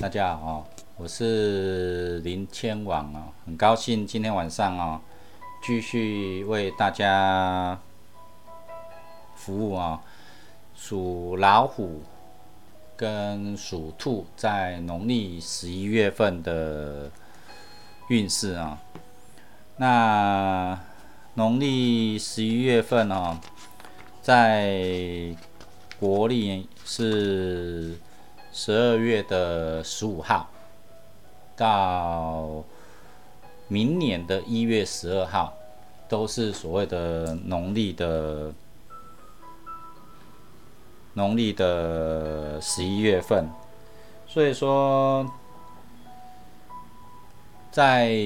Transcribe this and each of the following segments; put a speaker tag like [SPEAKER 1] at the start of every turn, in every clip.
[SPEAKER 1] 大家好，我是林千网啊，很高兴今天晚上啊，继续为大家服务啊。属老虎跟属兔在农历十一月份的运势啊，那农历十一月份啊，在国历是。十二月的十五号到明年的一月十二号，都是所谓的农历的农历的十一月份。所以说，在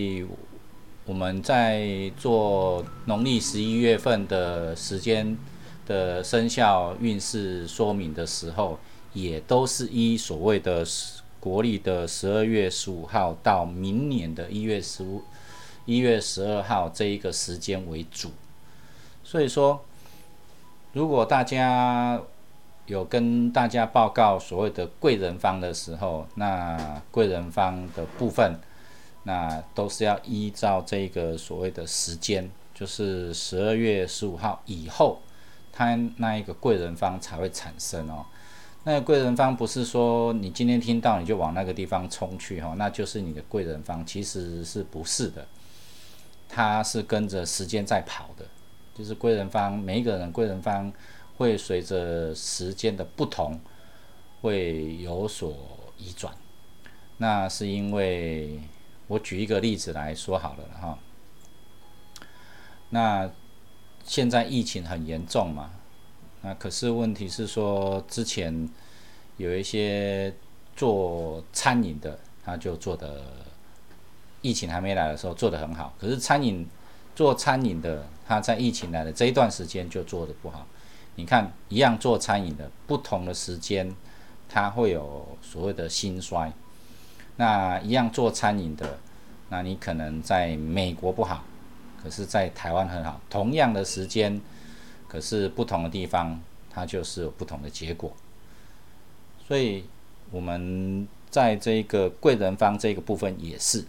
[SPEAKER 1] 我们在做农历十一月份的时间的生肖运势说明的时候。也都是依所谓的国历的十二月十五号到明年的一月十五、一月十二号这一个时间为主。所以说，如果大家有跟大家报告所谓的贵人方的时候，那贵人方的部分，那都是要依照这个所谓的时间，就是十二月十五号以后，他那一个贵人方才会产生哦。那个贵人方不是说你今天听到你就往那个地方冲去哈，那就是你的贵人方，其实是不是的？它是跟着时间在跑的，就是贵人方每一个人贵人方会随着时间的不同会有所移转。那是因为我举一个例子来说好了哈。那现在疫情很严重嘛？那可是问题是说，之前有一些做餐饮的，他就做的疫情还没来的时候做的很好。可是餐饮做餐饮的，他在疫情来的这一段时间就做的不好。你看，一样做餐饮的，不同的时间，他会有所谓的兴衰。那一样做餐饮的，那你可能在美国不好，可是在台湾很好。同样的时间。可是不同的地方，它就是有不同的结果。所以我们在这个贵人方这个部分也是，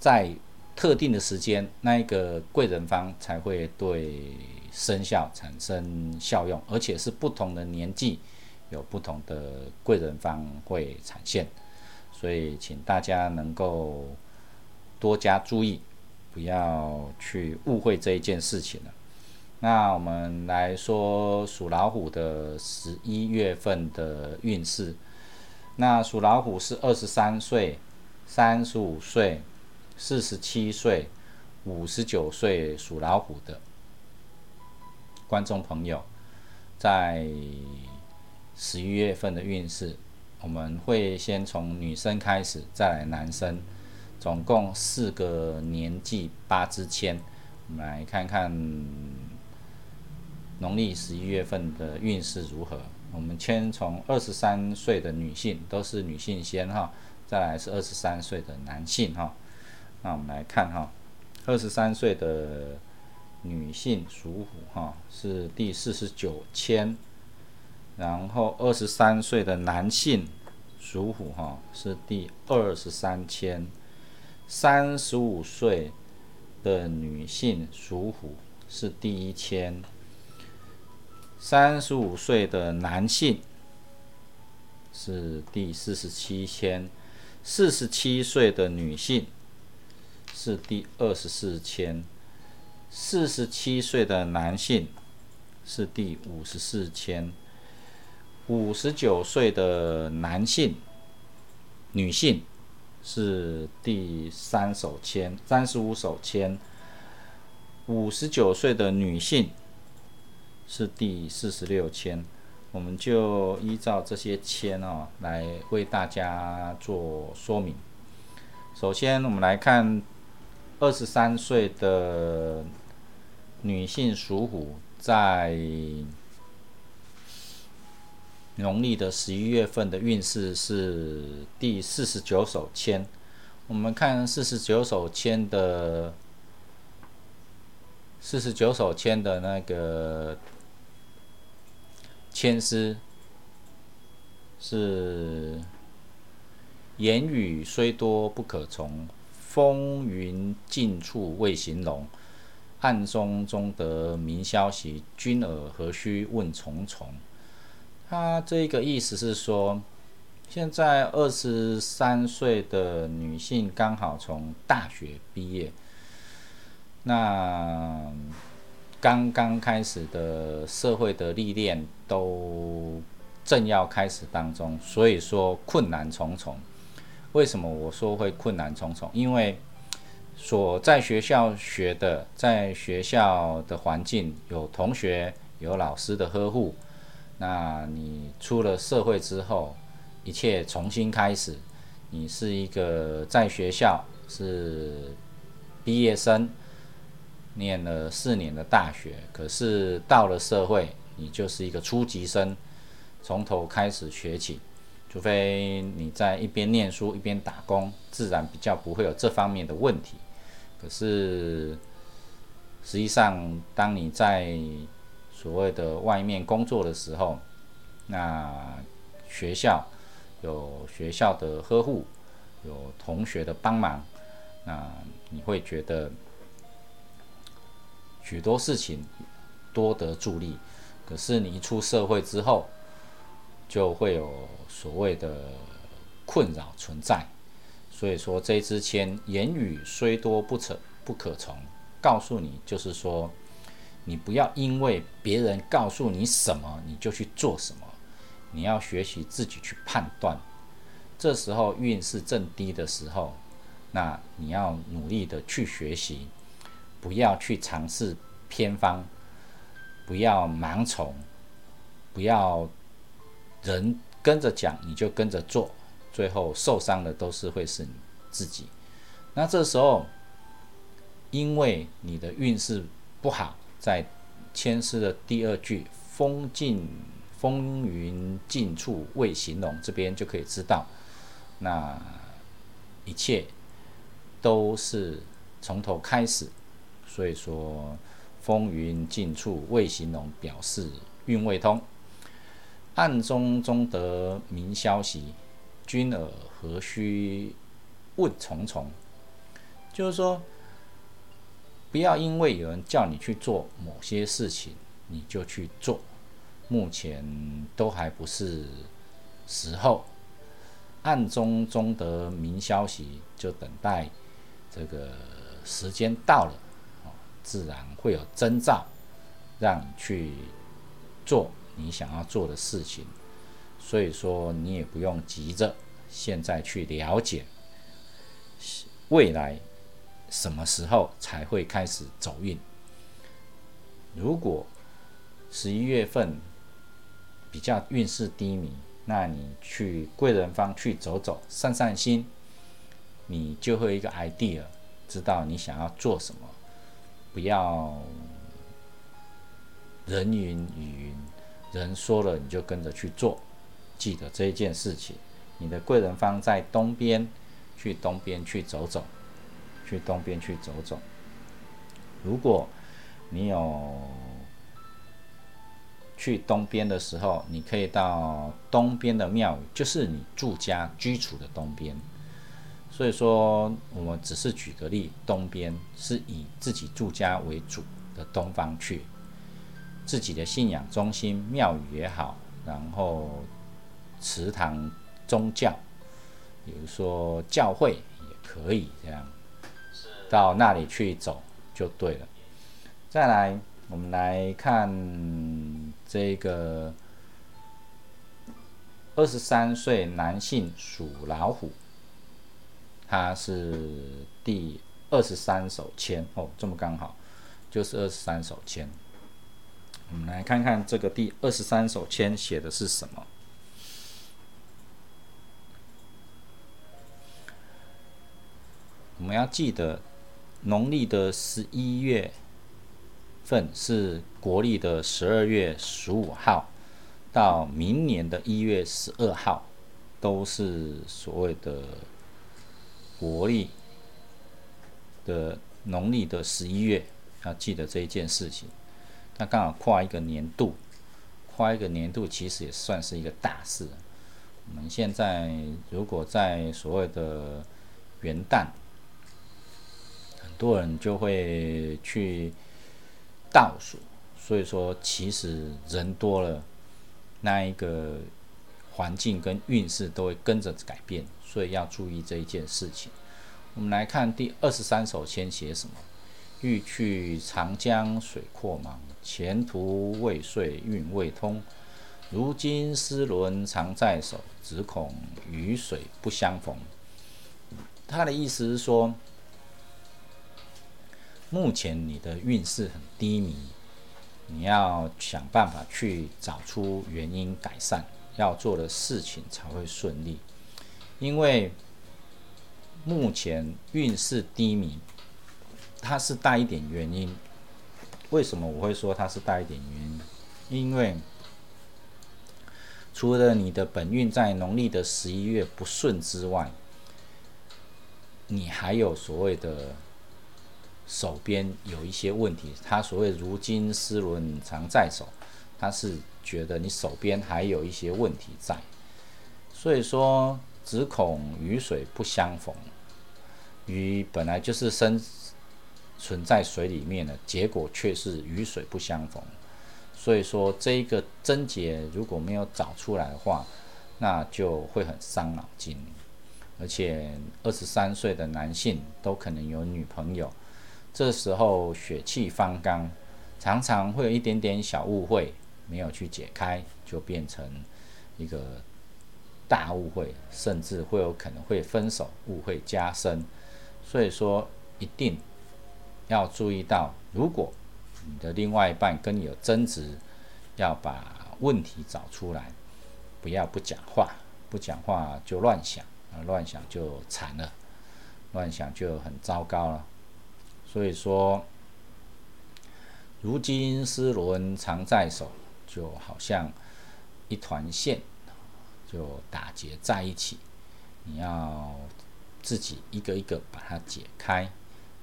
[SPEAKER 1] 在特定的时间，那一个贵人方才会对生肖产生效用，而且是不同的年纪有不同的贵人方会产现。所以请大家能够多加注意，不要去误会这一件事情了。那我们来说属老虎的十一月份的运势。那属老虎是二十三岁、三十五岁、四十七岁、五十九岁属老虎的观众朋友，在十一月份的运势，我们会先从女生开始，再来男生，总共四个年纪八支签，我们来看看。农历十一月份的运势如何？我们先从二十三岁的女性，都是女性先哈，再来是二十三岁的男性哈。那我们来看哈，二十三岁的女性属虎哈，是第四十九签，然后二十三岁的男性属虎哈，是第二十三签，三十五岁的女性属虎是第一签。三十五岁的男性是第四十七签，四十七岁的女性是第二十四签，四十七岁的男性是第五十四签，五十九岁的男性、女性是第三手签，三十五手签，五十九岁的女性。是第四十六签，我们就依照这些签哦来为大家做说明。首先，我们来看二十三岁的女性属虎，在农历的十一月份的运势是第四十九手签。我们看四十九手签的四十九手签的那个。千丝是言语虽多不可从，风云尽处未形容。暗中中得明消息，君尔何须问重重？他这个意思是说，现在二十三岁的女性刚好从大学毕业，那刚刚开始的社会的历练都正要开始当中，所以说困难重重。为什么我说会困难重重？因为所在学校学的，在学校的环境有同学、有老师的呵护。那你出了社会之后，一切重新开始。你是一个在学校是毕业生，念了四年的大学，可是到了社会，你就是一个初级生，从头开始学起。除非你在一边念书一边打工，自然比较不会有这方面的问题。可是，实际上，当你在所谓的外面工作的时候，那学校有学校的呵护，有同学的帮忙，那你会觉得许多事情多得助力。可是你一出社会之后，就会有所谓的困扰存在。所以说，这支签言语虽多不可不可从，告诉你就是说，你不要因为别人告诉你什么，你就去做什么。你要学习自己去判断。这时候运势正低的时候，那你要努力的去学习，不要去尝试偏方，不要盲从，不要人跟着讲你就跟着做。最后受伤的都是会是你自己。那这时候，因为你的运势不好，在签诗的第二句“风尽风云尽处未形容”这边就可以知道，那一切都是从头开始。所以说“风云尽处未形容”表示运未通，暗中中得明消息。君尔何须问重重？就是说，不要因为有人叫你去做某些事情，你就去做。目前都还不是时候。暗中中得明消息，就等待这个时间到了，自然会有征兆，让你去做你想要做的事情。所以说，你也不用急着现在去了解未来什么时候才会开始走运。如果十一月份比较运势低迷，那你去贵人方去走走、散散心，你就会一个 idea，知道你想要做什么，不要人云亦云，人说了你就跟着去做。记得这一件事情，你的贵人方在东边，去东边去走走，去东边去走走。如果你有去东边的时候，你可以到东边的庙宇，就是你住家居处的东边。所以说，我们只是举个例，东边是以自己住家为主的东方去，自己的信仰中心庙宇也好，然后。祠堂、宗教，比如说教会也可以这样，到那里去走就对了。再来，我们来看这个二十三岁男性属老虎，他是第二十三手签哦，这么刚好就是二十三手签。我们来看看这个第二十三手签写的是什么。我们要记得，农历的十一月份是国历的十二月十五号，到明年的一月十二号，都是所谓的国历的农历的十一月。要记得这一件事情，那刚好跨一个年度，跨一个年度其实也算是一个大事。我们现在如果在所谓的元旦，很多人就会去倒数，所以说其实人多了，那一个环境跟运势都会跟着改变，所以要注意这一件事情。我们来看第二十三首先写什么：欲去长江水阔茫，前途未遂运未通。如今丝纶常在手，只恐雨水不相逢。他的意思是说，目前你的运势很低迷，你要想办法去找出原因，改善要做的事情才会顺利。因为目前运势低迷，它是带一点原因。为什么我会说它是带一点原因？因为除了你的本运在农历的十一月不顺之外，你还有所谓的手边有一些问题。他所谓如今丝纶常在手，他是觉得你手边还有一些问题在，所以说只恐雨水不相逢。鱼本来就是生存在水里面的，结果却是雨水不相逢。所以说，这一个症结如果没有找出来的话，那就会很伤脑筋。而且二十三岁的男性都可能有女朋友，这时候血气方刚，常常会有一点点小误会没有去解开，就变成一个大误会，甚至会有可能会分手，误会加深。所以说，一定要注意到，如果你的另外一半跟你有争执，要把问题找出来，不要不讲话，不讲话就乱想，乱想就惨了，乱想就很糟糕了。所以说，如今丝纶常在手，就好像一团线，就打结在一起，你要自己一个一个把它解开，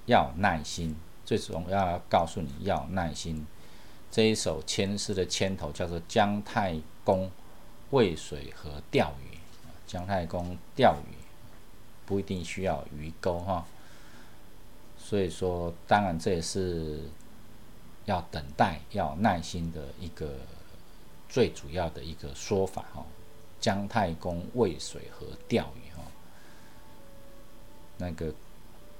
[SPEAKER 1] 要耐心。最重要要告诉你要耐心。这一首牵诗的牵头叫做姜太公渭水河钓鱼。姜太公钓鱼不一定需要鱼钩哈，所以说当然这也是要等待、要耐心的一个最主要的一个说法哈。姜太公渭水河钓鱼哈，那个。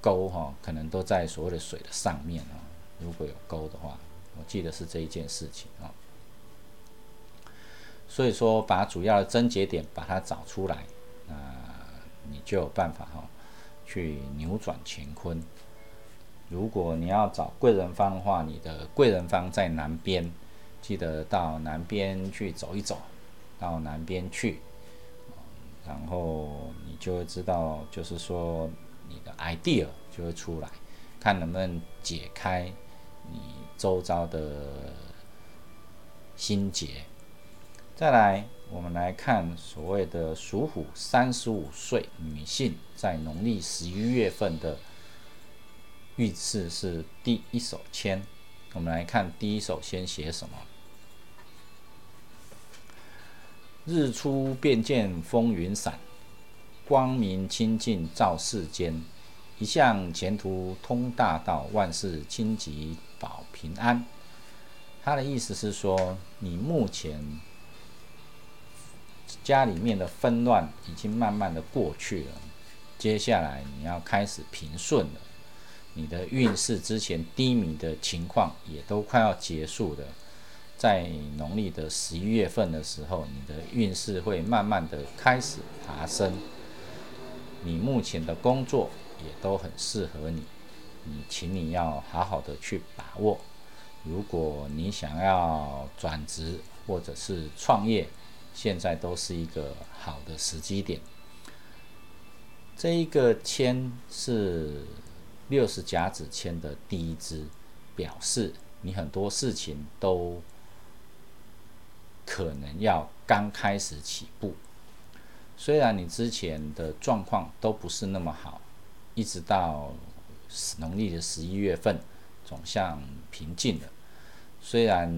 [SPEAKER 1] 钩哈，可能都在所谓的水的上面啊。如果有钩的话，我记得是这一件事情啊。所以说，把主要的症结点把它找出来，那你就有办法哈，去扭转乾坤。如果你要找贵人方的话，你的贵人方在南边，记得到南边去走一走，到南边去，然后你就会知道，就是说。你的 idea 就会出来，看能不能解开你周遭的心结。再来，我们来看所谓的属虎三十五岁女性在农历十一月份的运势是第一手签。我们来看第一手先写什么？日出便见风云散。光明清净照世间，一向前途通大道，万事清吉保平安。他的意思是说，你目前家里面的纷乱已经慢慢的过去了，接下来你要开始平顺了。你的运势之前低迷的情况也都快要结束了，在农历的十一月份的时候，你的运势会慢慢的开始爬升。你目前的工作也都很适合你，你请你要好好的去把握。如果你想要转职或者是创业，现在都是一个好的时机点。这一个签是六十甲子签的第一支，表示你很多事情都可能要刚开始起步。虽然你之前的状况都不是那么好，一直到农历的十一月份总像平静了。虽然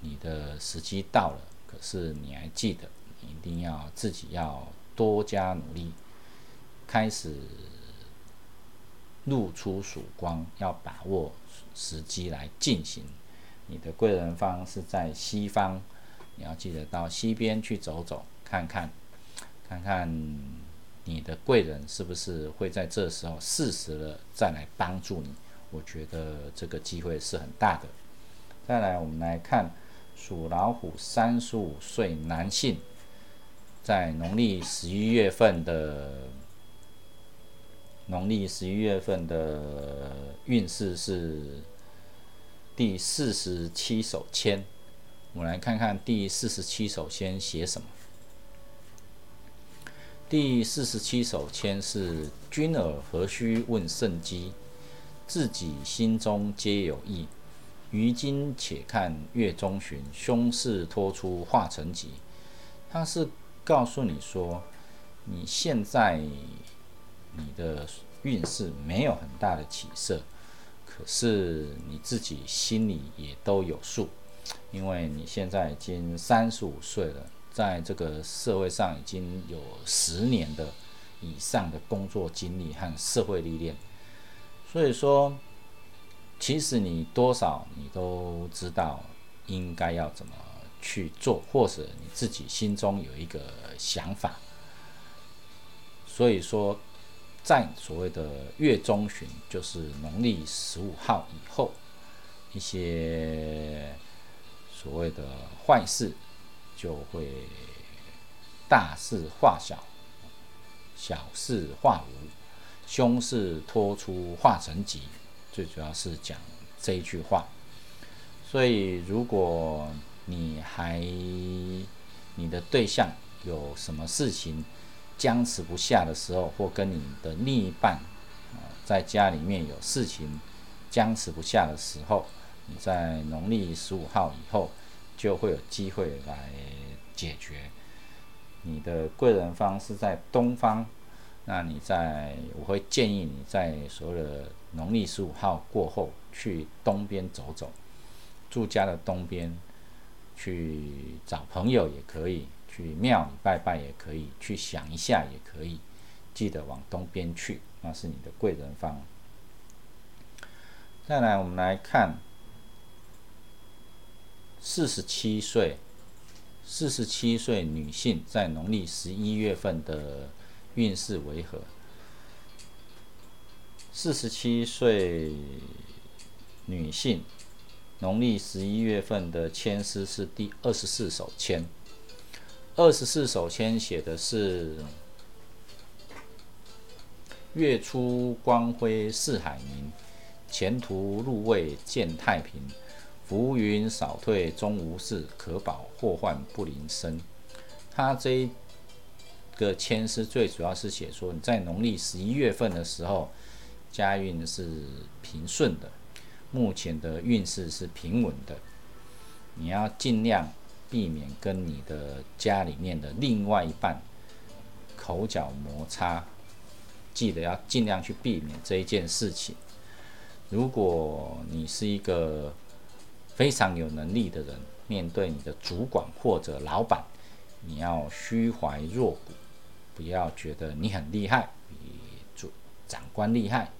[SPEAKER 1] 你的时机到了，可是你还记得你一定要自己要多加努力，开始露出曙光，要把握时机来进行。你的贵人方是在西方，你要记得到西边去走走，看看，看看你的贵人是不是会在这时候适时的再来帮助你。我觉得这个机会是很大的。再来，我们来看属老虎三十五岁男性，在农历十一月份的农历十一月份的运势是。第四十七手签，我们来看看第四十七首先写什么。第四十七首签是：君尔何须问圣机？自己心中皆有意。于今且看月中旬，凶事托出化成吉。他是告诉你说，你现在你的运势没有很大的起色。可是你自己心里也都有数，因为你现在已经三十五岁了，在这个社会上已经有十年的以上的工作经历和社会历练，所以说，其实你多少你都知道应该要怎么去做，或者你自己心中有一个想法，所以说。在所谓的月中旬，就是农历十五号以后，一些所谓的坏事就会大事化小，小事化无，凶事拖出化成吉。最主要是讲这一句话。所以，如果你还你的对象有什么事情，僵持不下的时候，或跟你的另一半啊，在家里面有事情僵持不下的时候，你在农历十五号以后就会有机会来解决。你的贵人方是在东方，那你在我会建议你在所有的农历十五号过后去东边走走，住家的东边去找朋友也可以。去庙里拜拜也可以，去想一下也可以，记得往东边去，那是你的贵人方。再来，我们来看四十七岁，四十七岁女性在农历十一月份的运势为何？四十七岁女性农历十一月份的签诗是第二十四首签。二十四首签写的是：月出光辉四海明，前途入位见太平。浮云少退终无事，可保祸患不临身。他这一个签诗最主要是写说，你在农历十一月份的时候，家运是平顺的，目前的运势是平稳的，你要尽量。避免跟你的家里面的另外一半口角摩擦，记得要尽量去避免这一件事情。如果你是一个非常有能力的人，面对你的主管或者老板，你要虚怀若谷，不要觉得你很厉害，比主长官厉害，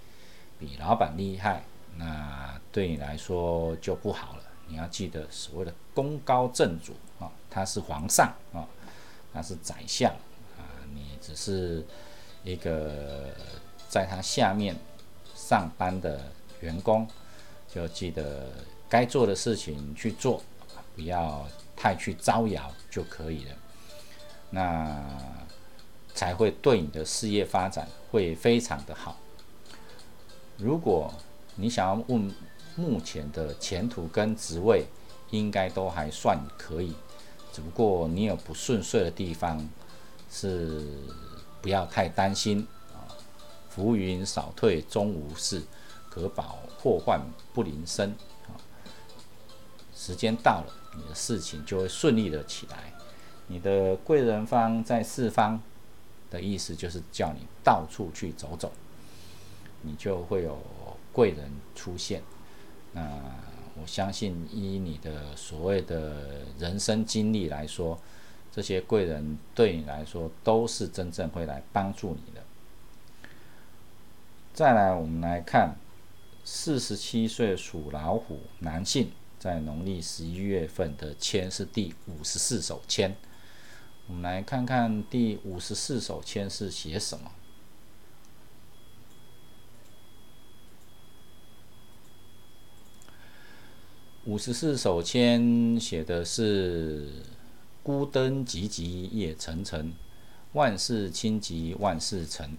[SPEAKER 1] 比老板厉害，那对你来说就不好了。你要记得，所谓的功高震主啊，他是皇上啊，他是宰相啊，你只是一个在他下面上班的员工，就记得该做的事情去做，不要太去招摇就可以了，那才会对你的事业发展会非常的好。如果你想要问，目前的前途跟职位应该都还算可以，只不过你有不顺遂的地方，是不要太担心啊。浮云少退终无事，可保祸患不临身。时间到了，你的事情就会顺利的起来。你的贵人方在四方的意思就是叫你到处去走走，你就会有贵人出现。那我相信，依你的所谓的人生经历来说，这些贵人对你来说都是真正会来帮助你的。再来，我们来看四十七岁属老虎男性，在农历十一月份的签是第五十四手签。我们来看看第五十四手签是写什么。五十四手签写的是“孤灯寂寂夜沉沉，万事清吉万事成。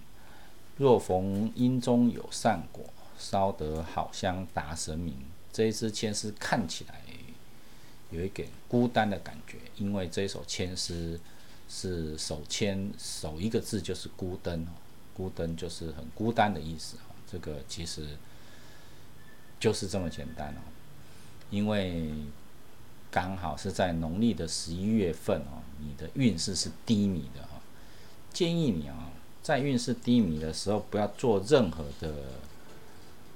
[SPEAKER 1] 若逢阴中有善果，烧得好香达神明。”这一支签诗看起来有一点孤单的感觉，因为这一首签诗是手签，首一个字就是“孤灯”，“孤灯”就是很孤单的意思。这个其实就是这么简单哦。因为刚好是在农历的十一月份哦，你的运势是低迷的哈，建议你啊，在运势低迷的时候，不要做任何的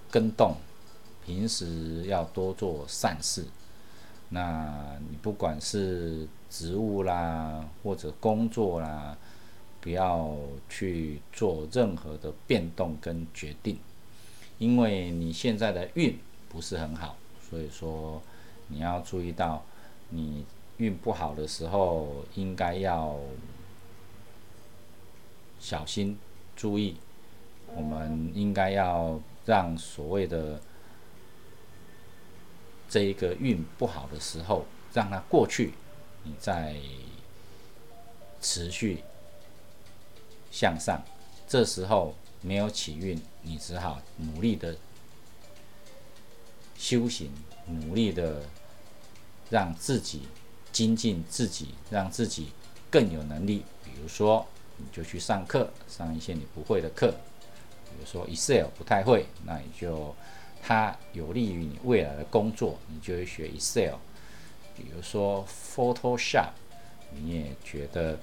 [SPEAKER 1] 跟动，平时要多做善事。那你不管是职务啦，或者工作啦，不要去做任何的变动跟决定，因为你现在的运不是很好。所以说，你要注意到，你运不好的时候，应该要小心注意。我们应该要让所谓的这一个运不好的时候，让它过去，你再持续向上。这时候没有起运，你只好努力的。修行，努力的让自己精进自己，让自己更有能力。比如说，你就去上课，上一些你不会的课。比如说 Excel 不太会，那你就它有利于你未来的工作，你就会学 Excel。比如说 Photoshop，你也觉得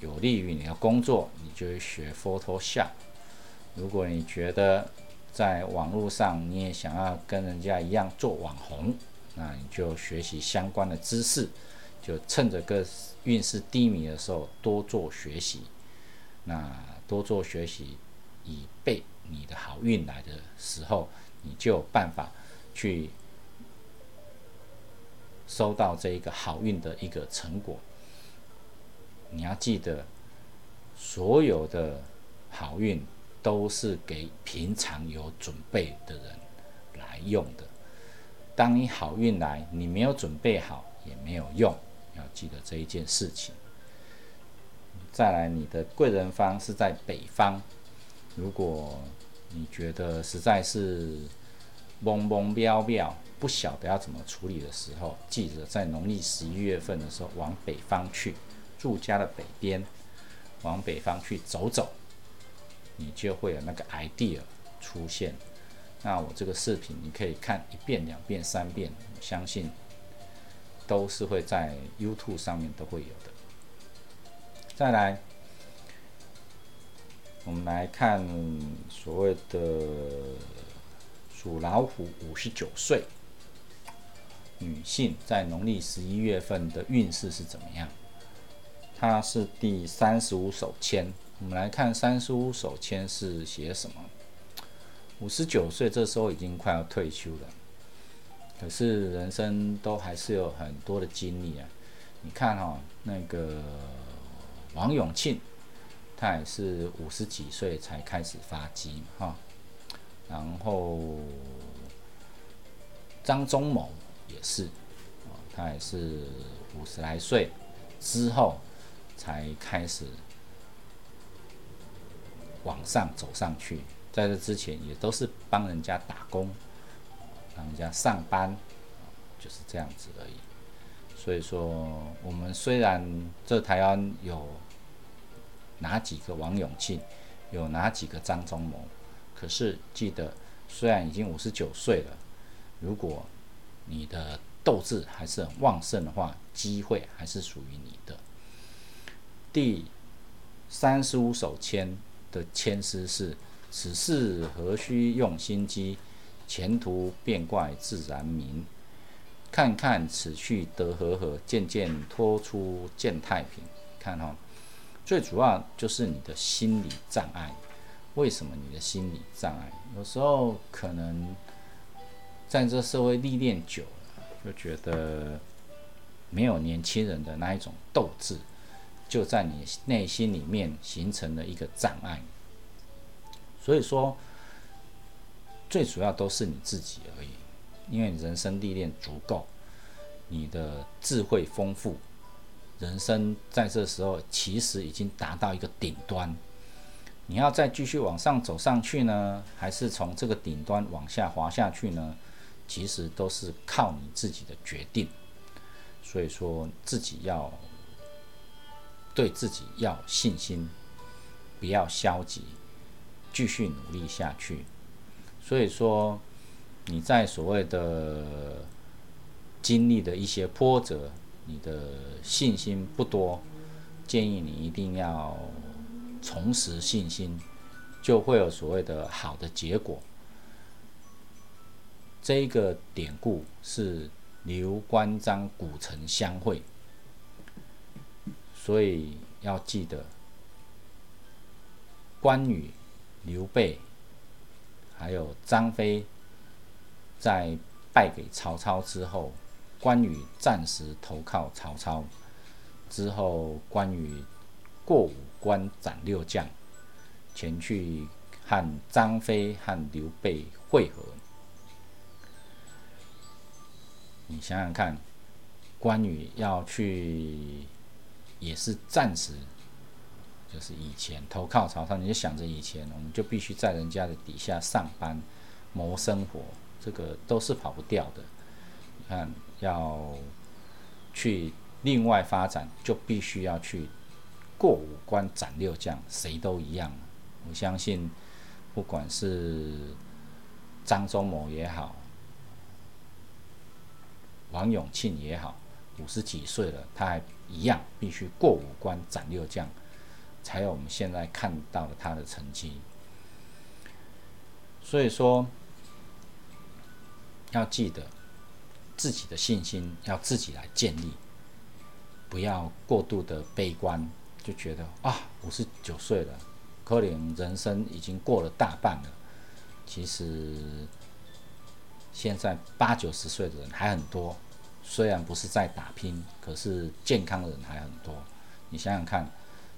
[SPEAKER 1] 有利于你的工作，你就会学 Photoshop。如果你觉得在网络上，你也想要跟人家一样做网红，那你就学习相关的知识，就趁着个运势低迷的时候多做学习。那多做学习，以备你的好运来的时候，你就有办法去收到这一个好运的一个成果。你要记得，所有的好运。都是给平常有准备的人来用的。当你好运来，你没有准备好也没有用，要记得这一件事情。再来，你的贵人方是在北方，如果你觉得实在是懵懵标标，不晓得要怎么处理的时候，记得在农历十一月份的时候往北方去，住家的北边，往北方去走走。你就会有那个 idea 出现。那我这个视频你可以看一遍、两遍、三遍，相信都是会在 YouTube 上面都会有的。再来，我们来看所谓的属老虎五十九岁女性在农历十一月份的运势是怎么样？她是第三十五手签。我们来看三十五手签是写什么？五十九岁这时候已经快要退休了，可是人生都还是有很多的经历啊。你看哈，那个王永庆，他也是五十几岁才开始发迹哈。然后张忠谋也是，他也是五十来岁之后才开始。往上走上去，在这之前也都是帮人家打工，帮人家上班，就是这样子而已。所以说，我们虽然这台湾有哪几个王永庆，有哪几个张忠谋，可是记得，虽然已经五十九岁了，如果你的斗志还是很旺盛的话，机会还是属于你的。第三十五手签。的签诗是：此事何须用心机，前途变怪自然明。看看此去得和合，渐渐脱出见太平。看哈，最主要就是你的心理障碍。为什么你的心理障碍？有时候可能在这社会历练久了，就觉得没有年轻人的那一种斗志，就在你内心里面形成了一个障碍。所以说，最主要都是你自己而已，因为你人生历练足够，你的智慧丰富，人生在这时候其实已经达到一个顶端。你要再继续往上走上去呢，还是从这个顶端往下滑下去呢？其实都是靠你自己的决定。所以说，自己要对自己要信心，不要消极。继续努力下去，所以说你在所谓的经历的一些波折，你的信心不多，建议你一定要重拾信心，就会有所谓的好的结果。这个典故是刘关张古城相会，所以要记得关羽。刘备，还有张飞，在败给曹操之后，关羽暂时投靠曹操。之后，关羽过五关斩六将，前去和张飞和刘备会合。你想想看，关羽要去，也是暂时。就是以前投靠曹操，你就想着以前我们就必须在人家的底下上班谋生活，这个都是跑不掉的。你看，要去另外发展，就必须要去过五关斩六将，谁都一样。我相信，不管是张忠谋也好，王永庆也好，五十几岁了，他还一样必须过五关斩六将。才有我们现在看到的他的成绩。所以说，要记得自己的信心要自己来建立，不要过度的悲观，就觉得啊，五十九岁了，可能人生已经过了大半了。其实现在八九十岁的人还很多，虽然不是在打拼，可是健康的人还很多。你想想看。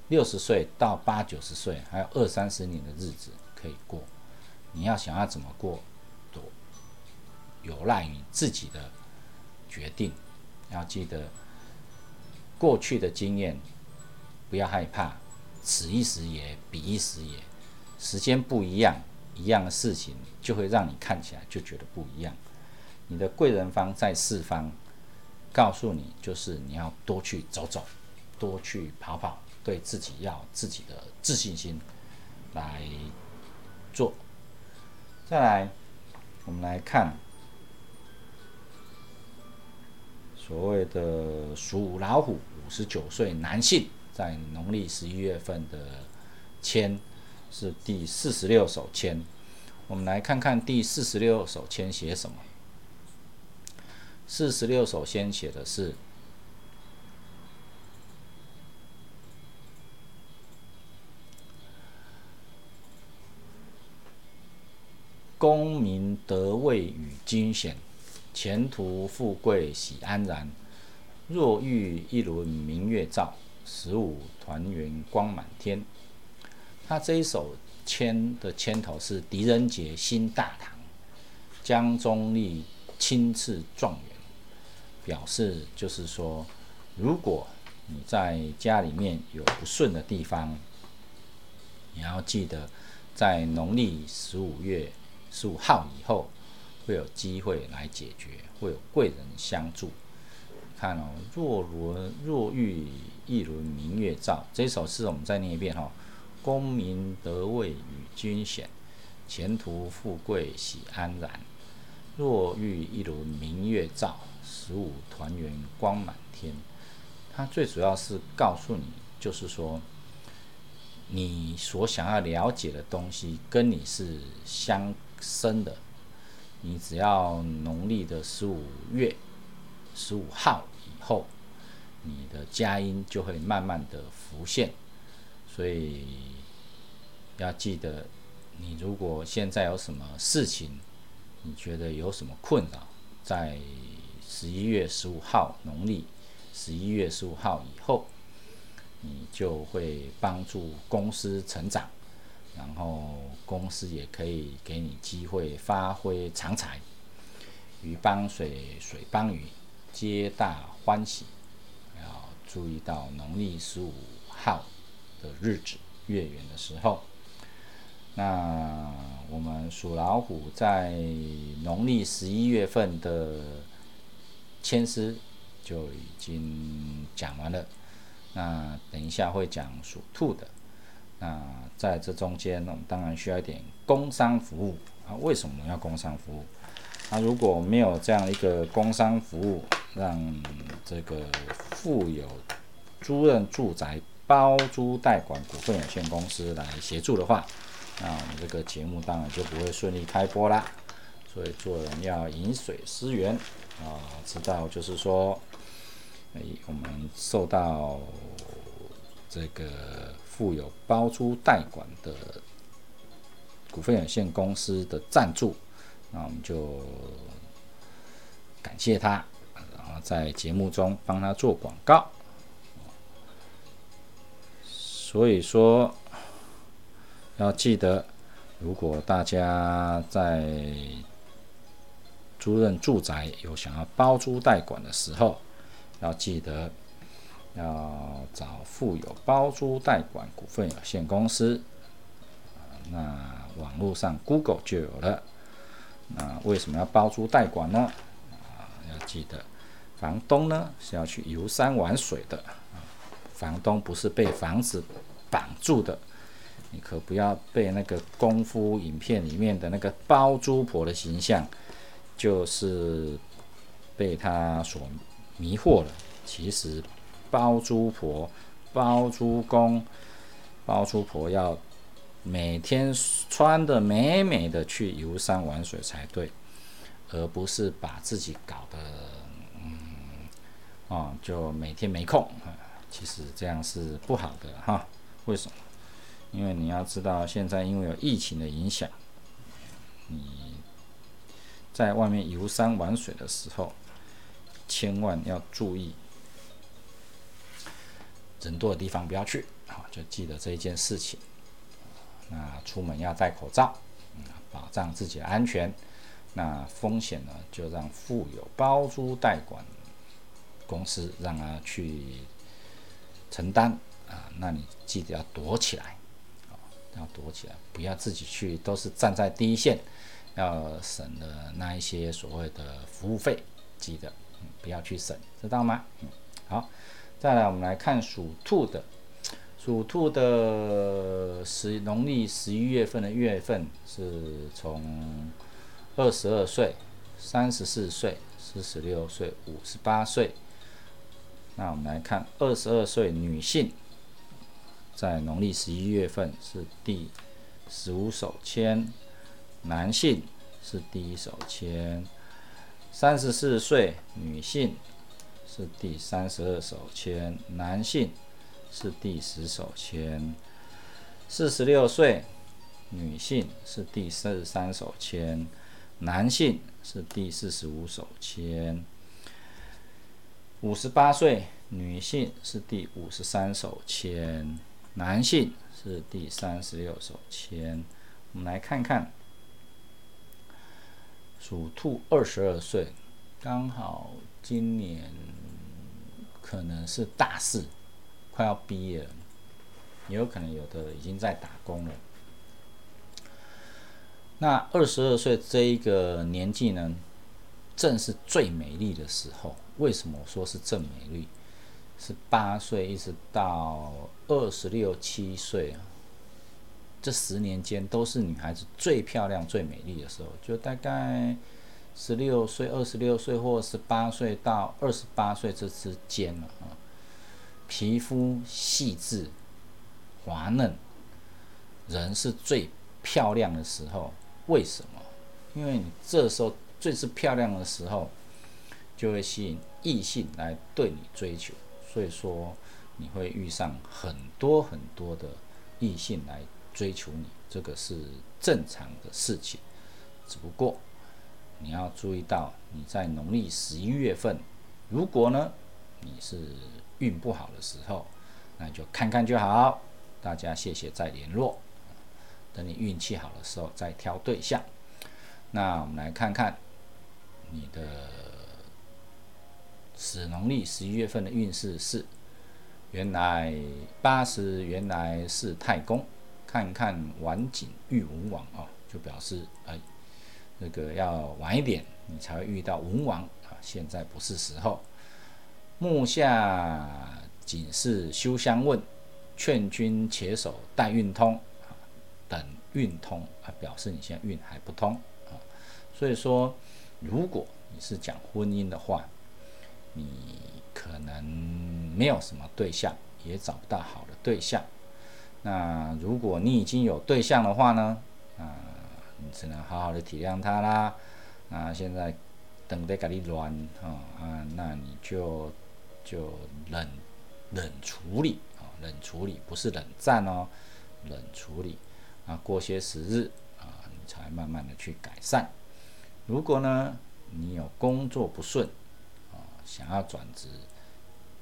[SPEAKER 1] 六十岁到八九十岁，还有二三十年的日子可以过。你要想要怎么过，都有赖于自己的决定。要记得过去的经验，不要害怕。此一时也，彼一时也。时间不一样，一样的事情就会让你看起来就觉得不一样。你的贵人方在四方，告诉你就是你要多去走走，多去跑跑。对自己要自己的自信心来做。再来，我们来看所谓的属老虎五十九岁男性，在农历十一月份的签是第四十六首签。我们来看看第四十六首签写什么。四十六首先写的是。功名得位与惊险，前途富贵喜安然。若遇一轮明月照，十五团圆光满天。他这一首签的签头是狄仁杰新大唐，江中立亲赐状元，表示就是说，如果你在家里面有不顺的地方，你要记得在农历十五月。十五号以后会有机会来解决，会有贵人相助。看哦，若轮若遇一轮明月照，这首诗我们再念一遍哈。功名得位与君显，前途富贵喜安然。若遇一轮明月照，十五团圆光满天。它最主要是告诉你，就是说。你所想要了解的东西跟你是相生的，你只要农历的十五月十五号以后，你的佳音就会慢慢的浮现。所以要记得，你如果现在有什么事情，你觉得有什么困扰，在十一月十五号农历十一月十五号以后，你就会帮助公司成长。然后公司也可以给你机会发挥长才，鱼帮水，水帮鱼，皆大欢喜。要注意到农历十五号的日子，月圆的时候。那我们属老虎在农历十一月份的签诗就已经讲完了。那等一下会讲属兔的。那在这中间，我们当然需要一点工商服务啊。为什么要工商服务？那如果没有这样一个工商服务，让这个富有租赁住宅包租代管股份有限公司来协助的话，那我们这个节目当然就不会顺利开播啦。所以做人要饮水思源啊，知道就是说，哎，我们受到这个。富有包租代管的股份有限公司的赞助，那我们就感谢他，然后在节目中帮他做广告。所以说，要记得，如果大家在租赁住宅有想要包租代管的时候，要记得。要找富有包租代管股份有限公司，那网络上 Google 就有了。那为什么要包租代管呢？啊，要记得，房东呢是要去游山玩水的，房东不是被房子绑住的。你可不要被那个功夫影片里面的那个包租婆的形象，就是被他所迷惑了。其实。包租婆、包租公、包租婆要每天穿的美美的去游山玩水才对，而不是把自己搞得嗯哦，就每天没空。其实这样是不好的哈。为什么？因为你要知道，现在因为有疫情的影响，你在外面游山玩水的时候，千万要注意。人多的地方不要去，好，就记得这一件事情。那出门要戴口罩，嗯保障自己的安全。那风险呢，就让富有包租代管公司让他去承担啊。那你记得要躲起来，啊，要躲起来，不要自己去，都是站在第一线，要省的那一些所谓的服务费，记得不要去省，知道吗？嗯，好。再来，我们来看属兔的。属兔的十农历十一月份的月份是从二十二岁、三十四岁、四十六岁、五十八岁。那我们来看二十二岁女性，在农历十一月份是第十五手签，男性是第一手签。三十四岁女性。是第三十二手签，男性是第十手签，四十六岁女性是第四十三手签，男性是第四十五手签，五十八岁女性是第五十三手签，男性是第三十六手签。我们来看看，属兔二十二岁，刚好今年。可能是大四，快要毕业了，也有可能有的已经在打工了。那二十二岁这一个年纪呢，正是最美丽的时候。为什么说是正美丽？是八岁一直到二十六七岁啊，这十年间都是女孩子最漂亮、最美丽的时候。就大概。十六岁、二十六岁或十八岁到二十八岁这之间了啊，皮肤细致、滑嫩，人是最漂亮的时候。为什么？因为你这时候最是漂亮的时候，就会吸引异性来对你追求，所以说你会遇上很多很多的异性来追求你，这个是正常的事情。只不过你要注意到，你在农历十一月份，如果呢你是运不好的时候，那就看看就好。大家谢谢再联络，等你运气好的时候再挑对象。那我们来看看你的史农历十一月份的运势是，原来八十原来是太公，看看晚景遇文王哦，就表示哎，那个要晚一点你才会遇到文王啊，现在不是时候。目下仅是修相问，劝君且守待运通啊，等运通啊，表示你现在运还不通啊。所以说，如果你是讲婚姻的话，你可能没有什么对象，也找不到好的对象。那如果你已经有对象的话呢？啊，你只能好好的体谅他啦。那现在等待给你乱啊啊，那你就。就冷冷处理啊，冷处理不是冷战哦，冷处理啊，过些时日啊，你才慢慢的去改善。如果呢，你有工作不顺啊，想要转职，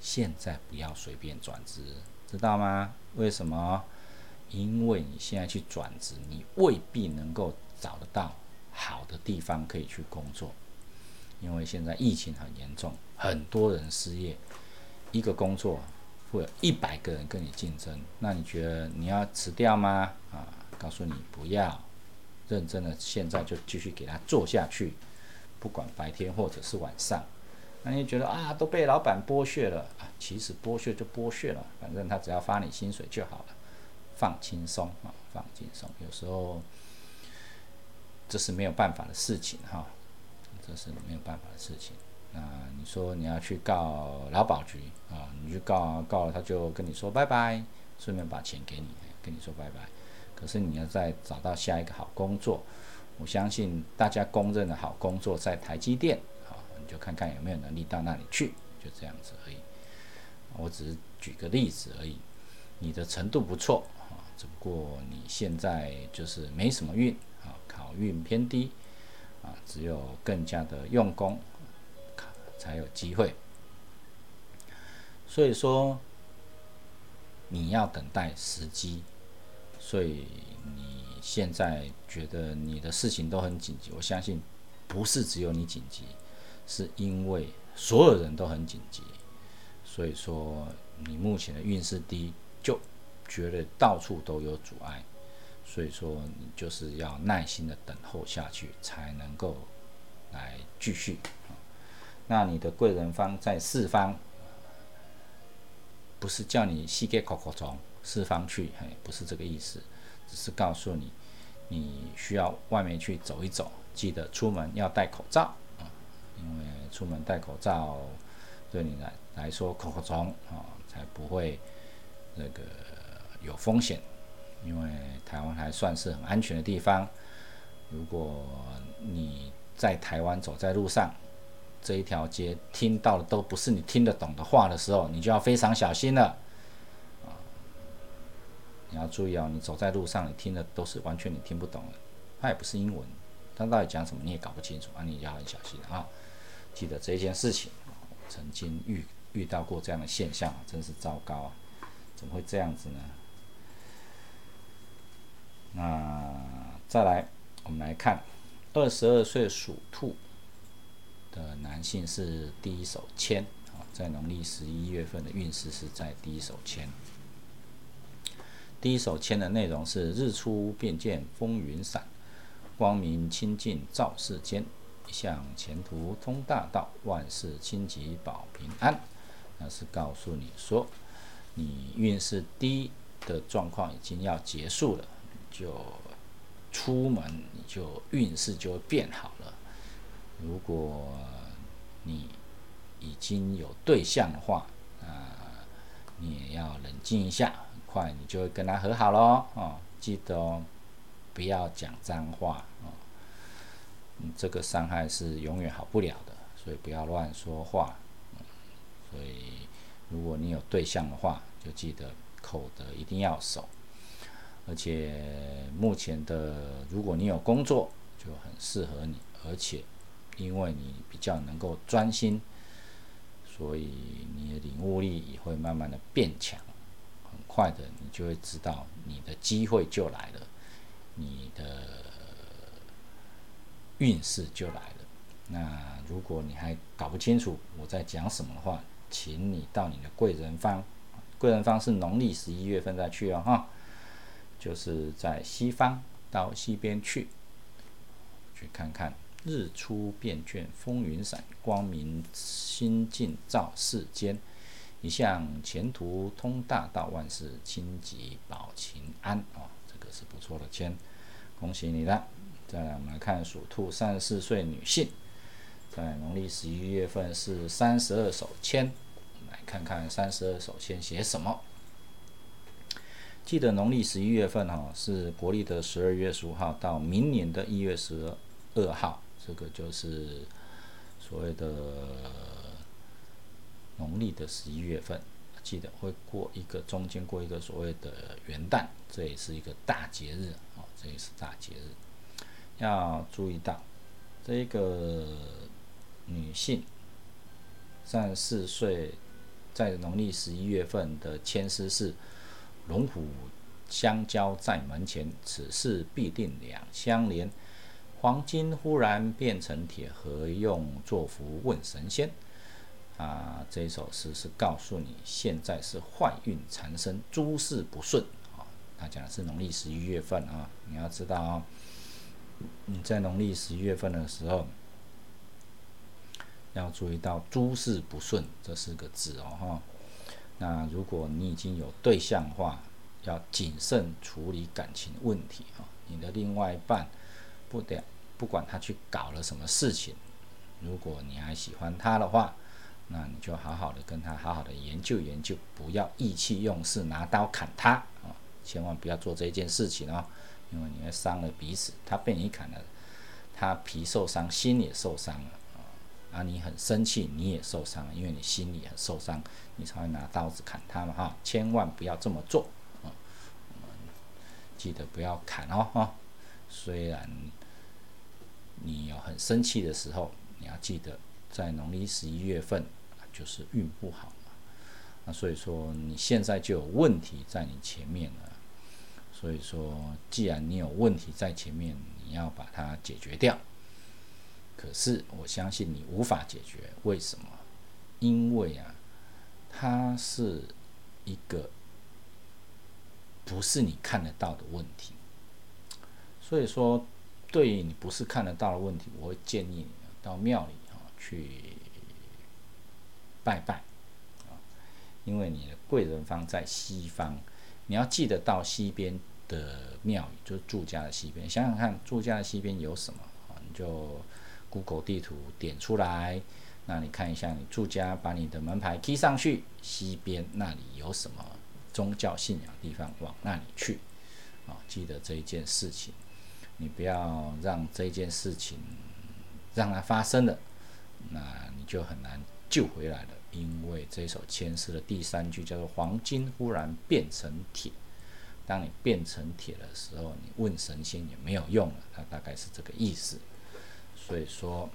[SPEAKER 1] 现在不要随便转职，知道吗？为什么？因为你现在去转职，你未必能够找得到好的地方可以去工作。因为现在疫情很严重，很多人失业，一个工作会有一百个人跟你竞争，那你觉得你要辞掉吗？啊，告诉你不要，认真的现在就继续给他做下去，不管白天或者是晚上。那你觉得啊，都被老板剥削了啊？其实剥削就剥削了，反正他只要发你薪水就好了，放轻松啊，放轻松。有时候这是没有办法的事情哈。这是没有办法的事情。那你说你要去告劳保局啊？你去告告了，他就跟你说拜拜，顺便把钱给你，跟你说拜拜。可是你要再找到下一个好工作，我相信大家公认的好工作在台积电啊，你就看看有没有能力到那里去，就这样子而已。我只是举个例子而已。你的程度不错啊，只不过你现在就是没什么运好，运偏低。啊，只有更加的用功，才有机会。所以说，你要等待时机。所以你现在觉得你的事情都很紧急，我相信不是只有你紧急，是因为所有人都很紧急。所以说，你目前的运势低，就觉得到处都有阻碍。所以说，你就是要耐心的等候下去，才能够来继续。那你的贵人方在四方，不是叫你膝盖口口从四方去，嘿，不是这个意思，只是告诉你，你需要外面去走一走，记得出门要戴口罩啊，因为出门戴口罩对你来来说口口虫啊，才不会那个有风险。因为台湾还算是很安全的地方。如果你在台湾走在路上，这一条街听到的都不是你听得懂的话的时候，你就要非常小心了。啊，你要注意哦，你走在路上，你听的都是完全你听不懂的，它也不是英文，它到底讲什么你也搞不清楚，啊，你要很小心啊。记得这件事情，曾经遇遇到过这样的现象，真是糟糕啊！怎么会这样子呢？那再来，我们来看二十二岁属兔的男性是第一手签啊，在农历十一月份的运势是在第一手签。第一手签的内容是：日出便见风云散，光明清净照世间，一向前途通大道，万事清吉保平安。那是告诉你说，你运势低的状况已经要结束了。就出门，你就运势就会变好了。如果你已经有对象的话，啊，你也要冷静一下，很快你就会跟他和好喽。哦，记得哦，不要讲脏话哦，这个伤害是永远好不了的。所以不要乱说话。所以如果你有对象的话，就记得口德一定要守。而且目前的，如果你有工作，就很适合你，而且因为你比较能够专心，所以你的领悟力也会慢慢的变强。很快的，你就会知道你的机会就来了，你的运势就来了。那如果你还搞不清楚我在讲什么的话，请你到你的贵人方，贵人方是农历十一月份再去哦，哈。就是在西方，到西边去，去看看日出便倦风云散，光明心境照世间，一向前途通大道，万事清吉保平安哦，这个是不错的签，恭喜你了。再来，我们来看属兔三十四岁女性，在农历十一月份是三十二手签，来看看三十二手签写什么。记得农历十一月份哈，是国历的十二月十五号到明年的一月十二号，这个就是所谓的农历的十一月份。记得会过一个中间过一个所谓的元旦，这也是一个大节日哦，这也是大节日。要注意到这个女性三十四岁，在农历十一月份的签诗是。龙虎相交在门前，此事必定两相连。黄金忽然变成铁，何用作福问神仙？啊，这首诗是告诉你，现在是坏运缠身，诸事不顺。啊，他讲的是农历十一月份啊，你要知道啊，你在农历十一月份的时候，要注意到诸事不顺这四个字哦，哈。那如果你已经有对象的话，要谨慎处理感情问题啊！你的另外一半不得不管他去搞了什么事情，如果你还喜欢他的话，那你就好好的跟他好好的研究研究，不要意气用事拿刀砍他啊！千万不要做这件事情啊，因为你会伤了彼此。他被你砍了，他皮受伤，心也受伤了。啊，你很生气，你也受伤，因为你心里很受伤，你才会拿刀子砍他嘛哈！千万不要这么做啊！记得不要砍哦哈！虽然你有很生气的时候，你要记得，在农历十一月份就是运不好嘛。那所以说你现在就有问题在你前面了，所以说既然你有问题在前面，你要把它解决掉。可是我相信你无法解决，为什么？因为啊，它是一个不是你看得到的问题。所以说，对于你不是看得到的问题，我会建议你到庙里啊去拜拜啊，因为你的贵人方在西方，你要记得到西边的庙宇，就是住家的西边。想想看，住家的西边有什么啊？你就。Google 地图点出来，那你看一下你住家，把你的门牌贴上去，西边那里有什么宗教信仰地方，往那里去。啊，记得这一件事情，你不要让这件事情让它发生了，那你就很难救回来了。因为这首千诗的第三句叫做“黄金忽然变成铁”，当你变成铁的时候，你问神仙也没有用了。它大概是这个意思。所以说，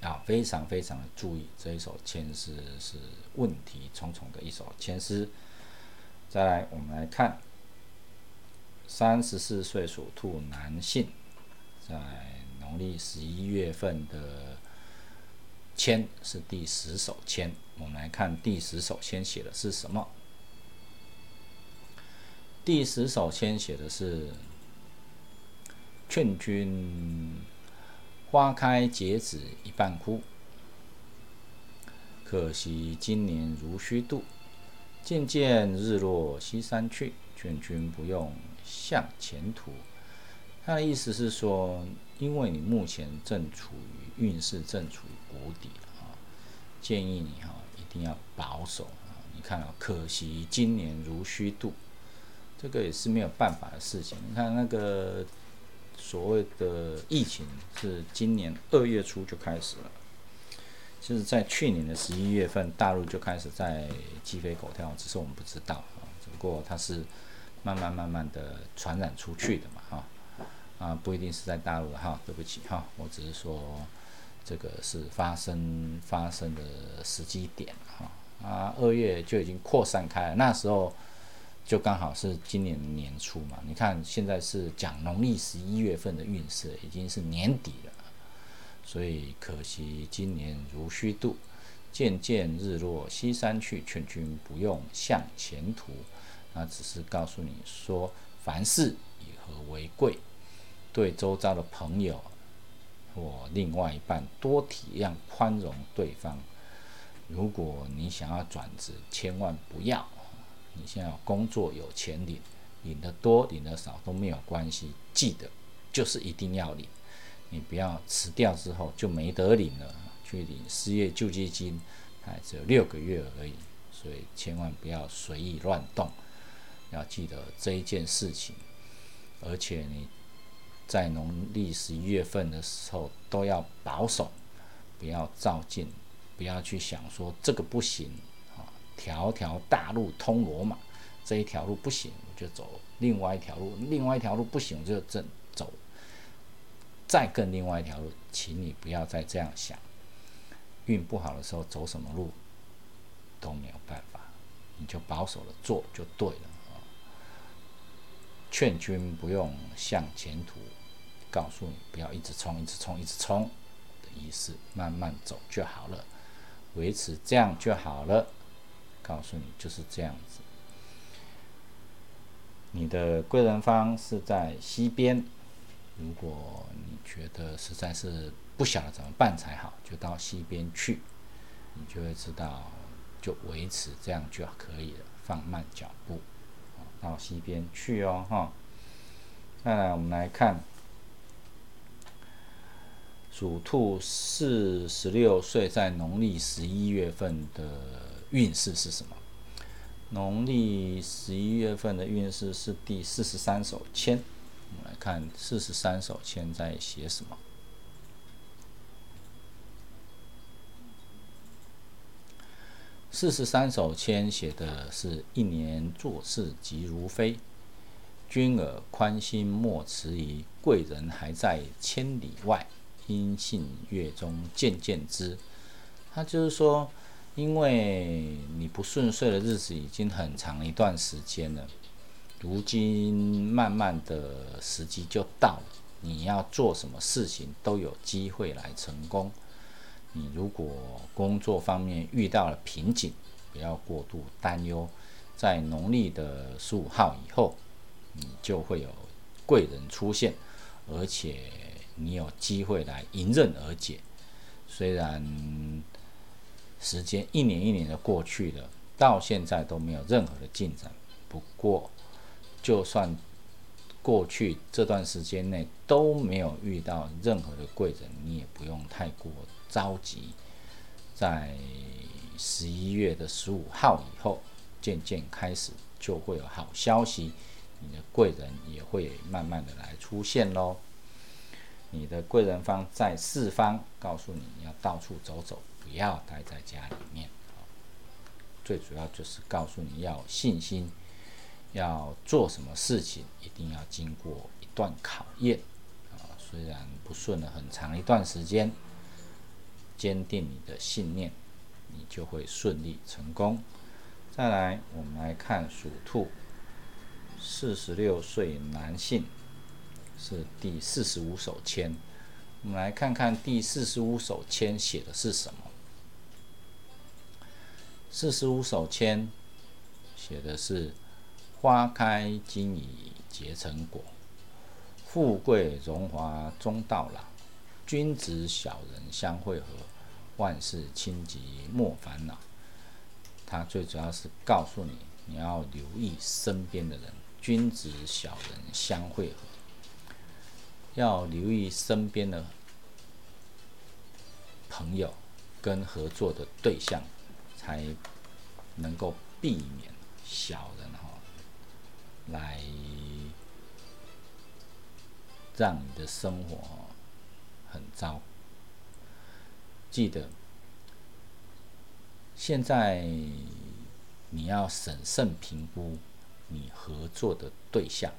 [SPEAKER 1] 要非常非常的注意这一首签诗是问题重重的一首签诗。再来，我们来看三十四岁属兔男性，在农历十一月份的签是第十首签。我们来看第十首签写的是什么？第十首签写的是劝君。花开结子一半枯，可惜今年如虚度。渐渐日落西山去，劝君不用向前途。他的意思是说，因为你目前正处于运势正处于谷底啊，建议你哈一定要保守啊。你看啊，可惜今年如虚度，这个也是没有办法的事情。你看那个。所谓的疫情是今年二月初就开始了，就是在去年的十一月份，大陆就开始在鸡飞狗跳，只是我们不知道啊。只不过它是慢慢慢慢的传染出去的嘛，哈啊，不一定是在大陆的哈，对不起哈，我只是说这个是发生发生的时机点哈啊，二月就已经扩散开了，那时候就刚好是今年年初嘛。你看现在是讲农历十一月份的运势，已经是年底了。所以可惜今年如虚度，渐渐日落西山去，劝君不用向前途。那只是告诉你说，凡事以和为贵，对周遭的朋友或另外一半多体谅宽容对方。如果你想要转职，千万不要。你现在工作有钱领，领的多领的少都没有关系，记得就是一定要领。你不要辞掉之后就没得领了，去领失业救济金，还只有六个月而已，所以千万不要随意乱动，要记得这一件事情。而且你在农历十一月份的时候都要保守，不要照进，不要去想说这个不行，条条大路通罗马，这一条路不行我就走另外一条路，另外一条路不行我就正走。再更另外一条路，请你不要再这样想。运不好的时候走什么路都没有办法，你就保守的做就对了。劝君不用向前途，告诉你不要一直冲，一直冲，一直冲的意思，慢慢走就好了，维持这样就好了。告诉你就是这样子。你的贵人方是在西边。如果你觉得实在是不晓得怎么办才好，就到西边去，你就会知道，就维持这样就可以了，放慢脚步，到西边去哦，哈。再来，我们来看属兔四十六岁在农历十一月份的运势是什么？农历十一月份的运势是第四十三手签。我们来看四十三手签在写什么。四十三手签写的是一年做事急如飞，君尔宽心莫迟疑，贵人还在千里外，音信月中渐渐知。他就是说，因为你不顺遂的日子已经很长一段时间了。如今慢慢的时机就到了，你要做什么事情都有机会来成功。你如果工作方面遇到了瓶颈，不要过度担忧，在农历的十五号以后，你就会有贵人出现，而且你有机会来迎刃而解。虽然时间一年一年的过去了，到现在都没有任何的进展，不过。就算过去这段时间内都没有遇到任何的贵人，你也不用太过着急。在十一月的十五号以后，渐渐开始就会有好消息，你的贵人也会慢慢的来出现喽。你的贵人方在四方，告诉你要到处走走，不要待在家里面。最主要就是告诉你要有信心。要做什么事情，一定要经过一段考验啊！虽然不顺了很长一段时间，坚定你的信念，你就会顺利成功。再来，我们来看属兔，四十六岁男性，是第四十五手签。我们来看看第四十五手签写的是什么。四十五首签写的是。花开经已结成果，富贵荣华终到老。君子小人相会合，万事清吉莫烦恼。他最主要是告诉你，你要留意身边的人，君子小人相会合，要留意身边的朋友跟合作的对象，才能够避免小人哈。来让你的生活很糟。记得现在你要审慎评估你合作的对象，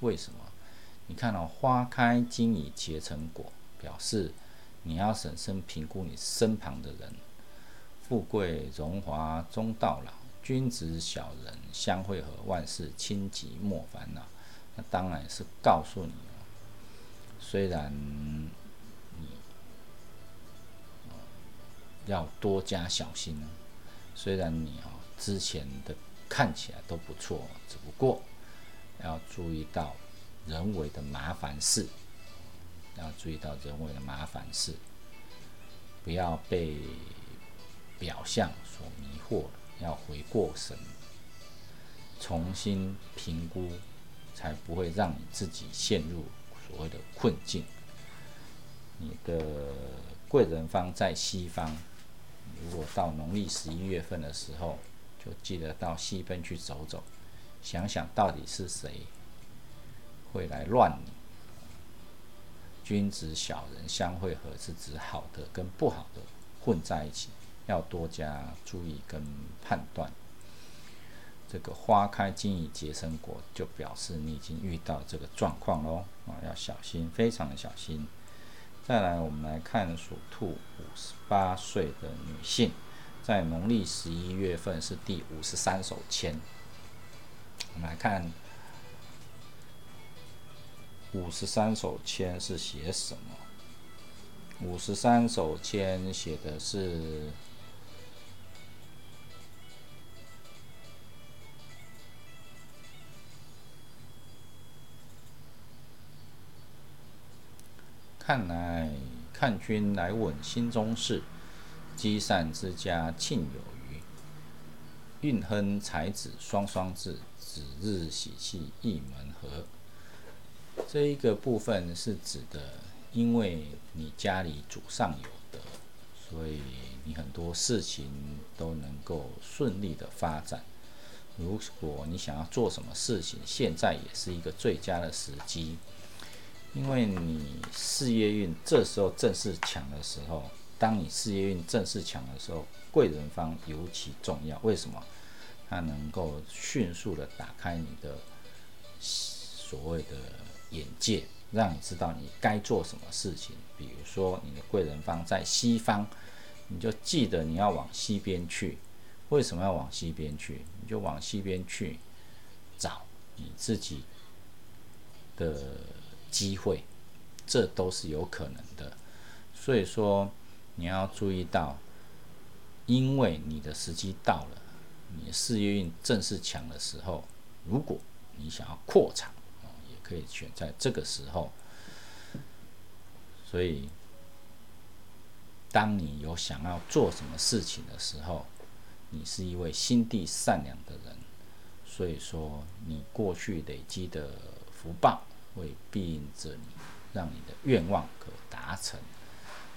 [SPEAKER 1] 为什么？你看到花开经已结成果，表示你要审慎评估你身旁的人，富贵荣华终到老，君子小人相会合，万事轻急莫烦恼。那当然是告诉你，虽然你要多加小心，虽然你啊之前的看起来都不错，只不过要注意到。人为的麻烦事，要注意到人为的麻烦事，不要被表象所迷惑，要回过神，重新评估，才不会让你自己陷入所谓的困境。你的贵人方在西方，如果到农历十一月份的时候，就记得到西边去走走，想想到底是谁。会来乱你。君子小人相会合，是指好的跟不好的混在一起，要多加注意跟判断。这个花开经已结成果，就表示你已经遇到这个状况喽啊，要小心，非常的小心。再来，我们来看属兔五十八岁的女性，在农历十一月份是第五十三手签。我们来看。五十三手签是写什么？五十三手签写的是看来看君来问心中事，积善之家庆有余，运亨才子双双至，子日喜气一门和。这一个部分是指的，因为你家里祖上有的，所以你很多事情都能够顺利的发展。如果你想要做什么事情，现在也是一个最佳的时机，因为你事业运这时候正是强的时候。当你事业运正是强的时候，贵人方尤其重要。为什么？它能够迅速的打开你的所谓的。眼界，让你知道你该做什么事情。比如说，你的贵人方在西方，你就记得你要往西边去。为什么要往西边去？你就往西边去找你自己的机会，这都是有可能的。所以说，你要注意到，因为你的时机到了，你事业运正是强的时候，如果你想要扩场。可以选在这个时候，所以当你有想要做什么事情的时候，你是一位心地善良的人，所以说你过去累积的福报会庇应着你，让你的愿望可达成。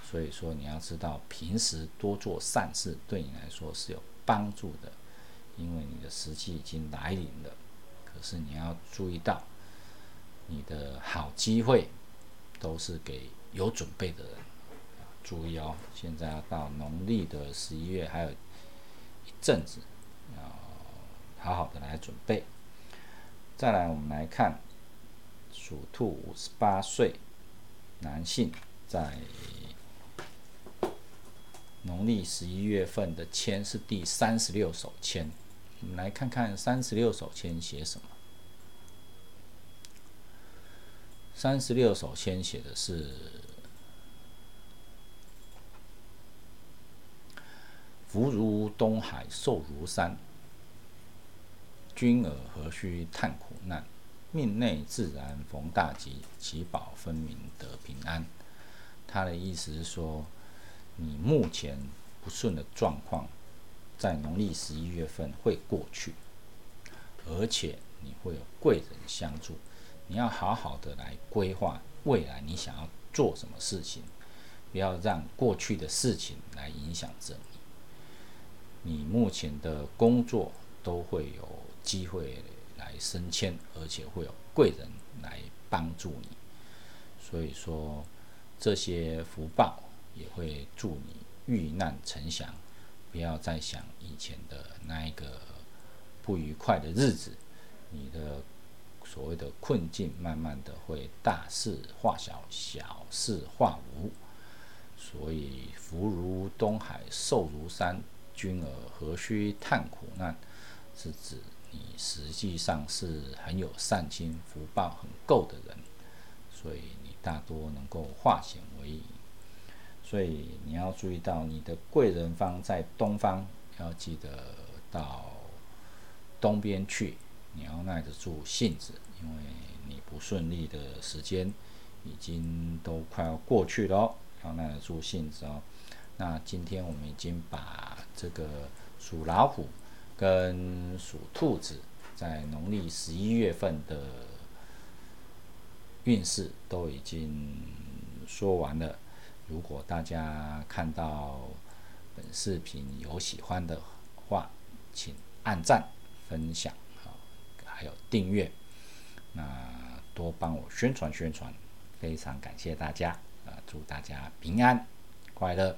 [SPEAKER 1] 所以说你要知道，平时多做善事对你来说是有帮助的，因为你的时机已经来临了。可是你要注意到。你的好机会都是给有准备的人，注意哦！现在要到农历的十一月，还有一阵子，要好好的来准备。再来，我们来看属兔五十八岁男性在农历十一月份的签是第三十六手签，我们来看看三十六手签写什么。三十六首签写的是“福如东海，寿如山。君尔何须叹苦难？命内自然逢大吉，吉宝分明得平安。”他的意思是说，你目前不顺的状况，在农历十一月份会过去，而且你会有贵人相助。你要好好的来规划未来，你想要做什么事情，不要让过去的事情来影响着你。你目前的工作都会有机会来升迁，而且会有贵人来帮助你。所以说，这些福报也会助你遇难成祥，不要再想以前的那一个不愉快的日子，你的所谓的困境，慢慢的会大事化小，小事化无。所以福如东海，寿如山，君儿何须叹苦难？是指你实际上是很有善心、福报很够的人，所以你大多能够化险为夷。所以你要注意到，你的贵人方在东方，要记得到东边去。你要耐得住性子，因为你不顺利的时间已经都快要过去了哦，要耐得住性子哦。那今天我们已经把这个属老虎跟属兔子在农历十一月份的运势都已经说完了。如果大家看到本视频有喜欢的话，请按赞、分享啊，还有订阅，那多帮我宣传宣传，非常感谢大家啊！祝大家平安快乐。